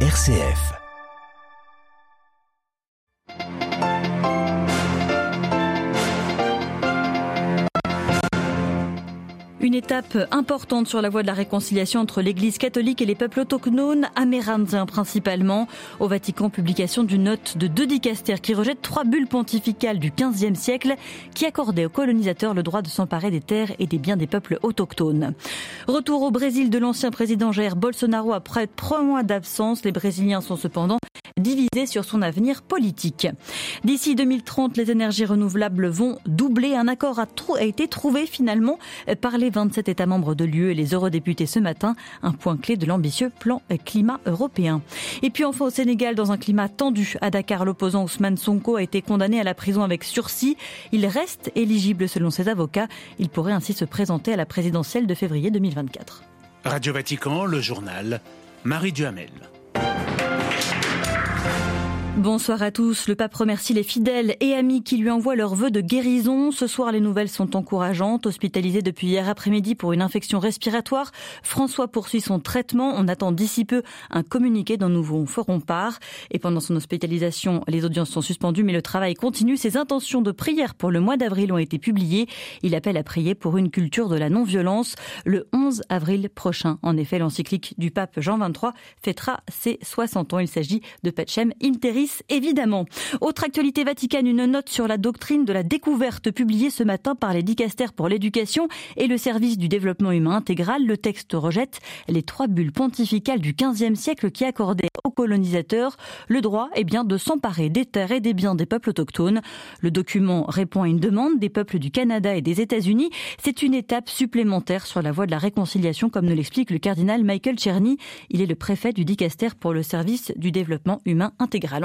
RCF. Une étape importante sur la voie de la réconciliation entre l'Église catholique et les peuples autochtones, amérindiens principalement. Au Vatican, publication d'une note de deux dicastères qui rejette trois bulles pontificales du XVe siècle qui accordaient aux colonisateurs le droit de s'emparer des terres et des biens des peuples autochtones. Retour au Brésil de l'ancien président Jair Bolsonaro après trois mois d'absence. Les Brésiliens sont cependant divisés sur son avenir politique. D'ici 2030, les énergies renouvelables vont doubler. Un accord a été trouvé finalement par les 27 États membres de l'UE et les eurodéputés ce matin, un point clé de l'ambitieux plan climat européen. Et puis enfin au Sénégal, dans un climat tendu, à Dakar, l'opposant Ousmane Sonko a été condamné à la prison avec sursis. Il reste éligible selon ses avocats. Il pourrait ainsi se présenter à la présidentielle de février 2024. Radio Vatican, le journal, Marie Duhamel. Bonsoir à tous. Le pape remercie les fidèles et amis qui lui envoient leurs vœux de guérison. Ce soir, les nouvelles sont encourageantes. Hospitalisé depuis hier après-midi pour une infection respiratoire, François poursuit son traitement. On attend d'ici peu un communiqué dont nous vous ferons part. Et pendant son hospitalisation, les audiences sont suspendues, mais le travail continue. Ses intentions de prière pour le mois d'avril ont été publiées. Il appelle à prier pour une culture de la non-violence le 11 avril prochain. En effet, l'encyclique du pape Jean XXIII fêtera ses 60 ans. Il s'agit de Pacem Interis évidemment. Autre actualité vaticane, une note sur la doctrine de la découverte publiée ce matin par les dicastères pour l'éducation et le service du développement humain intégral. Le texte rejette les trois bulles pontificales du XVe siècle qui accordaient aux colonisateurs le droit eh bien, de s'emparer des terres et des biens des peuples autochtones. Le document répond à une demande des peuples du Canada et des États-Unis. C'est une étape supplémentaire sur la voie de la réconciliation, comme nous l'explique le cardinal Michael Czerny. Il est le préfet du dicaster pour le service du développement humain intégral.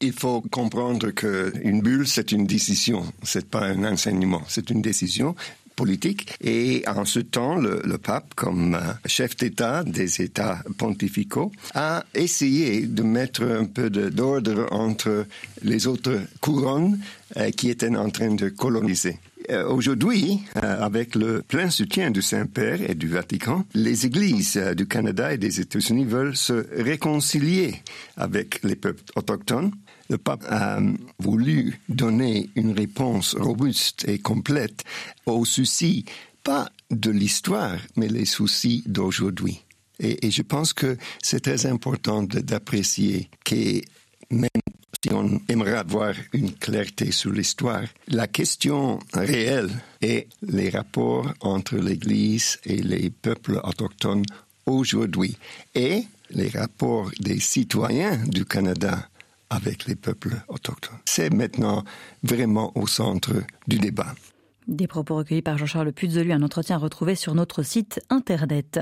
Il faut comprendre qu'une bulle, c'est une décision, c'est pas un enseignement, c'est une décision politique. Et en ce temps, le, le pape, comme euh, chef d'État des États pontificaux, a essayé de mettre un peu d'ordre entre les autres couronnes euh, qui étaient en train de coloniser. Euh, Aujourd'hui, euh, avec le plein soutien du Saint-Père et du Vatican, les églises euh, du Canada et des États-Unis veulent se réconcilier avec les peuples autochtones. Le pape a voulu donner une réponse robuste et complète aux soucis, pas de l'histoire, mais les soucis d'aujourd'hui. Et, et, je pense que c'est très important d'apprécier que même si on aimerait avoir une clarté sur l'histoire, la question réelle est les rapports entre l'Église et les peuples autochtones aujourd'hui et les rapports des citoyens du Canada avec les peuples autochtones. C'est maintenant vraiment au centre du débat. Des propos recueillis par Jean-Charles Puzolu, un entretien retrouvé sur notre site internet.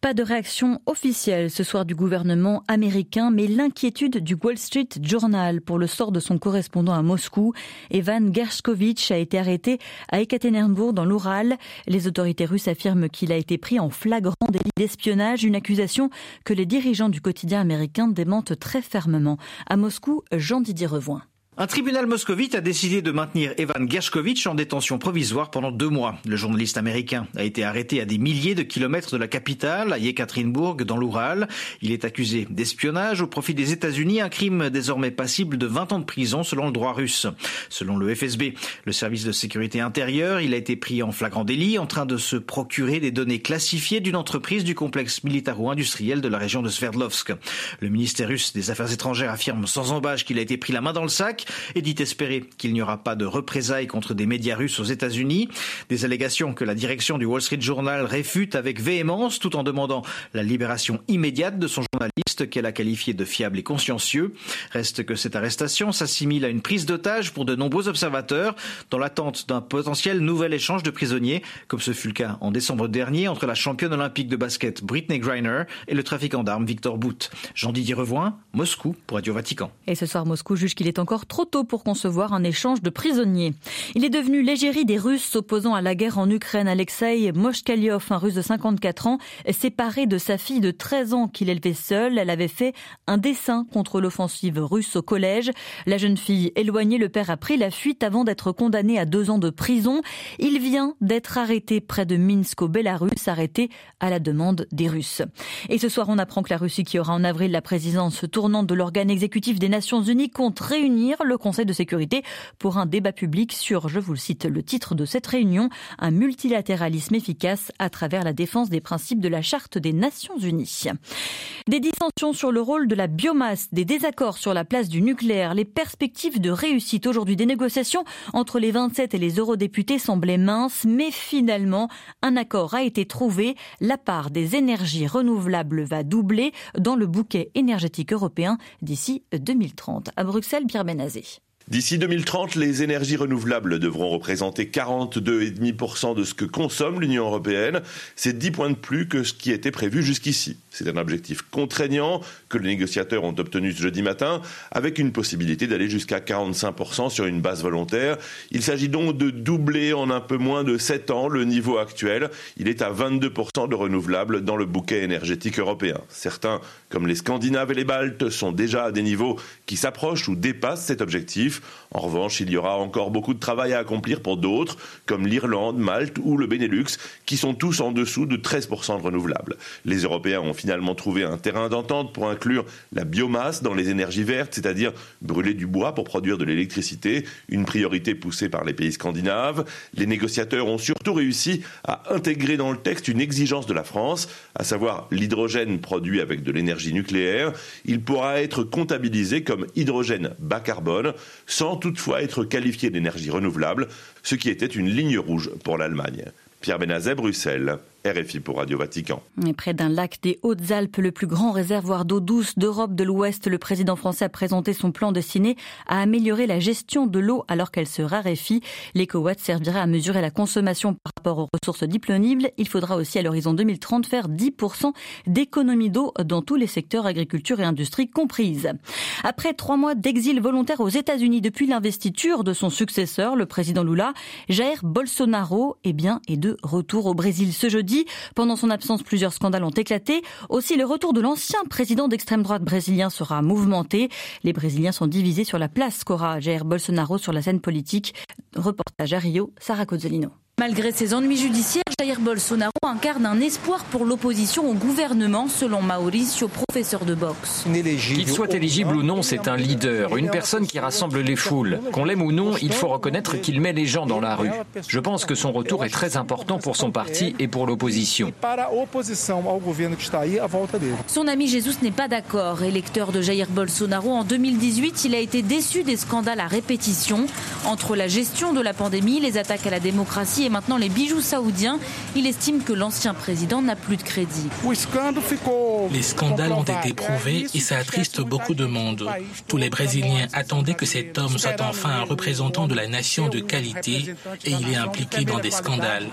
Pas de réaction officielle ce soir du gouvernement américain, mais l'inquiétude du Wall Street Journal pour le sort de son correspondant à Moscou. Evan Gershkovitch a été arrêté à Ekaterinbourg dans l'Oural. Les autorités russes affirment qu'il a été pris en flagrant délit d'espionnage, une accusation que les dirigeants du quotidien américain démentent très fermement. À Moscou, Jean-Didier Revoin. Un tribunal moscovite a décidé de maintenir Evan Gershkovitch en détention provisoire pendant deux mois. Le journaliste américain a été arrêté à des milliers de kilomètres de la capitale, à Yekaterinbourg, dans l'Oural. Il est accusé d'espionnage au profit des États-Unis, un crime désormais passible de 20 ans de prison selon le droit russe. Selon le FSB, le service de sécurité intérieure, il a été pris en flagrant délit en train de se procurer des données classifiées d'une entreprise du complexe militaro-industriel de la région de Sverdlovsk. Le ministère russe des Affaires étrangères affirme sans embâche qu'il a été pris la main dans le sac et dit espérer qu'il n'y aura pas de représailles contre des médias russes aux États-Unis. Des allégations que la direction du Wall Street Journal réfute avec véhémence tout en demandant la libération immédiate de son journaliste qu'elle a qualifié de fiable et consciencieux. Reste que cette arrestation s'assimile à une prise d'otage pour de nombreux observateurs dans l'attente d'un potentiel nouvel échange de prisonniers, comme ce fut le cas en décembre dernier entre la championne olympique de basket Britney Griner et le trafiquant d'armes Victor Bout. Jean-Didier Revoin, Moscou pour Radio Vatican. Et ce soir, Moscou juge qu'il est encore trop trop tôt pour concevoir un échange de prisonniers. Il est devenu l'égérie des Russes s'opposant à la guerre en Ukraine. Alexei Moshkalyov, un Russe de 54 ans, séparé de sa fille de 13 ans qu'il élevait seule. Elle avait fait un dessin contre l'offensive russe au collège. La jeune fille éloignée, le père a pris la fuite avant d'être condamné à deux ans de prison. Il vient d'être arrêté près de Minsk au Bélarus, arrêté à la demande des Russes. Et ce soir, on apprend que la Russie, qui aura en avril la présidence tournante de l'organe exécutif des Nations Unies, compte réunir le Conseil de sécurité pour un débat public sur, je vous le cite, le titre de cette réunion, un multilatéralisme efficace à travers la défense des principes de la Charte des Nations Unies. Des dissensions sur le rôle de la biomasse, des désaccords sur la place du nucléaire, les perspectives de réussite aujourd'hui des négociations entre les 27 et les eurodéputés semblaient minces, mais finalement, un accord a été trouvé. La part des énergies renouvelables va doubler dans le bouquet énergétique européen d'ici 2030. À Bruxelles, Pierre Benazé. riesig. D'ici 2030, les énergies renouvelables devront représenter 42,5% de ce que consomme l'Union européenne. C'est 10 points de plus que ce qui était prévu jusqu'ici. C'est un objectif contraignant que les négociateurs ont obtenu ce jeudi matin, avec une possibilité d'aller jusqu'à 45% sur une base volontaire. Il s'agit donc de doubler en un peu moins de 7 ans le niveau actuel. Il est à 22% de renouvelables dans le bouquet énergétique européen. Certains, comme les Scandinaves et les Baltes, sont déjà à des niveaux qui s'approchent ou dépassent cet objectif. En revanche, il y aura encore beaucoup de travail à accomplir pour d'autres, comme l'Irlande, Malte ou le Benelux, qui sont tous en dessous de 13% de renouvelables. Les Européens ont finalement trouvé un terrain d'entente pour inclure la biomasse dans les énergies vertes, c'est-à-dire brûler du bois pour produire de l'électricité, une priorité poussée par les pays scandinaves. Les négociateurs ont surtout réussi à intégrer dans le texte une exigence de la France, à savoir l'hydrogène produit avec de l'énergie nucléaire. Il pourra être comptabilisé comme hydrogène bas carbone sans toutefois être qualifié d'énergie renouvelable, ce qui était une ligne rouge pour l'Allemagne. Pierre Benazet, Bruxelles. RFI pour Radio Vatican. près d'un lac des Hautes-Alpes, le plus grand réservoir d'eau douce d'Europe de l'Ouest, le président français a présenté son plan destiné à améliorer la gestion de l'eau alors qu'elle se raréfie. L'écowatt servira à mesurer la consommation par rapport aux ressources disponibles. Il faudra aussi à l'horizon 2030 faire 10% d'économie d'eau dans tous les secteurs agriculture et industrie comprises. Après trois mois d'exil volontaire aux États-Unis depuis l'investiture de son successeur, le président Lula, Jair Bolsonaro, eh bien, est de retour au Brésil ce jeudi pendant son absence, plusieurs scandales ont éclaté. Aussi, le retour de l'ancien président d'extrême droite brésilien sera mouvementé. Les Brésiliens sont divisés sur la place qu'aura Jair Bolsonaro sur la scène politique. Reportage à Rio, Sarah Cozzolino. Malgré ses ennuis judiciaires, Jair Bolsonaro incarne un espoir pour l'opposition au gouvernement, selon Mauricio, professeur de boxe. Qu'il soit éligible ou non, c'est un leader, une personne qui rassemble les foules. Qu'on l'aime ou non, il faut reconnaître qu'il met les gens dans la rue. Je pense que son retour est très important pour son parti et pour l'opposition. Son ami Jesus n'est pas d'accord. Électeur de Jair Bolsonaro en 2018, il a été déçu des scandales à répétition entre la gestion de la pandémie, les attaques à la démocratie et maintenant les bijoux saoudiens. Il estime que l'ancien président n'a plus de crédit. Les scandales ont été prouvés et ça attriste beaucoup de monde. Tous les Brésiliens attendaient que cet homme soit enfin un représentant de la nation de qualité et il est impliqué dans des scandales.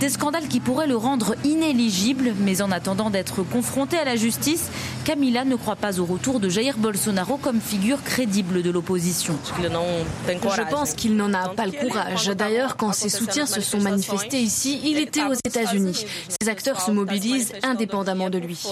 Des scandales qui pourraient le rendre inéligible, mais en attendant d'être confronté à la justice, Camila ne croit pas au retour de Jair Bolsonaro comme figure crédible de l'opposition. Je pense qu'il n'en a pas le courage. D'ailleurs, quand ses soutiens se sont manifestés ici, il était aux États-Unis. Ces acteurs se mobilisent indépendamment de lui.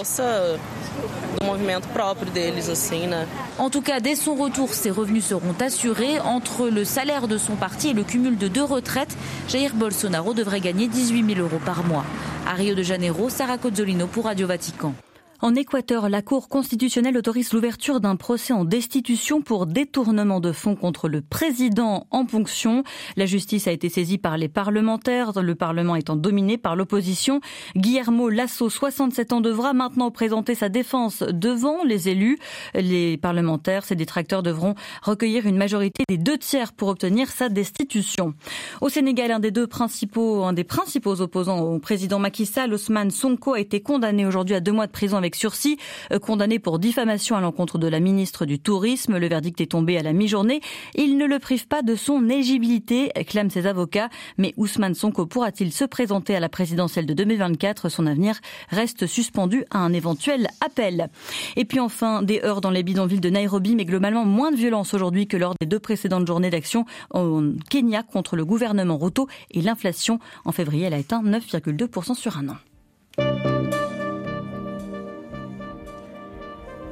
En tout cas, dès son retour, ses revenus seront assurés. Entre le salaire de son parti et le cumul de deux retraites, Jair Bolsonaro devrait gagner 18 000 euros par mois. À Rio de Janeiro, Sarah Cozzolino pour Radio Vatican. En Équateur, la Cour constitutionnelle autorise l'ouverture d'un procès en destitution pour détournement de fonds contre le président en fonction. La justice a été saisie par les parlementaires, le Parlement étant dominé par l'opposition. Guillermo Lasso, 67 ans, devra maintenant présenter sa défense devant les élus. Les parlementaires, ses détracteurs devront recueillir une majorité des deux tiers pour obtenir sa destitution. Au Sénégal, un des deux principaux, un des principaux opposants au président Macky Sall, Ousmane Sonko, a été condamné aujourd'hui à deux mois de prison avec avec sursis, euh, condamné pour diffamation à l'encontre de la ministre du Tourisme. Le verdict est tombé à la mi-journée. Il ne le prive pas de son éligibilité, clament ses avocats. Mais Ousmane Sonko pourra-t-il se présenter à la présidentielle de 2024 Son avenir reste suspendu à un éventuel appel. Et puis enfin, des heurts dans les bidonvilles de Nairobi, mais globalement moins de violence aujourd'hui que lors des deux précédentes journées d'action au Kenya contre le gouvernement Ruto et l'inflation. En février, elle a atteint 9,2% sur un an.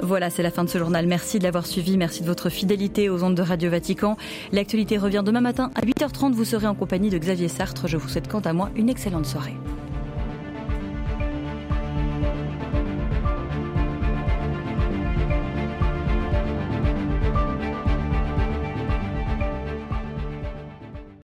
Voilà, c'est la fin de ce journal. Merci de l'avoir suivi. Merci de votre fidélité aux ondes de Radio Vatican. L'actualité revient demain matin à 8h30. Vous serez en compagnie de Xavier Sartre. Je vous souhaite quant à moi une excellente soirée.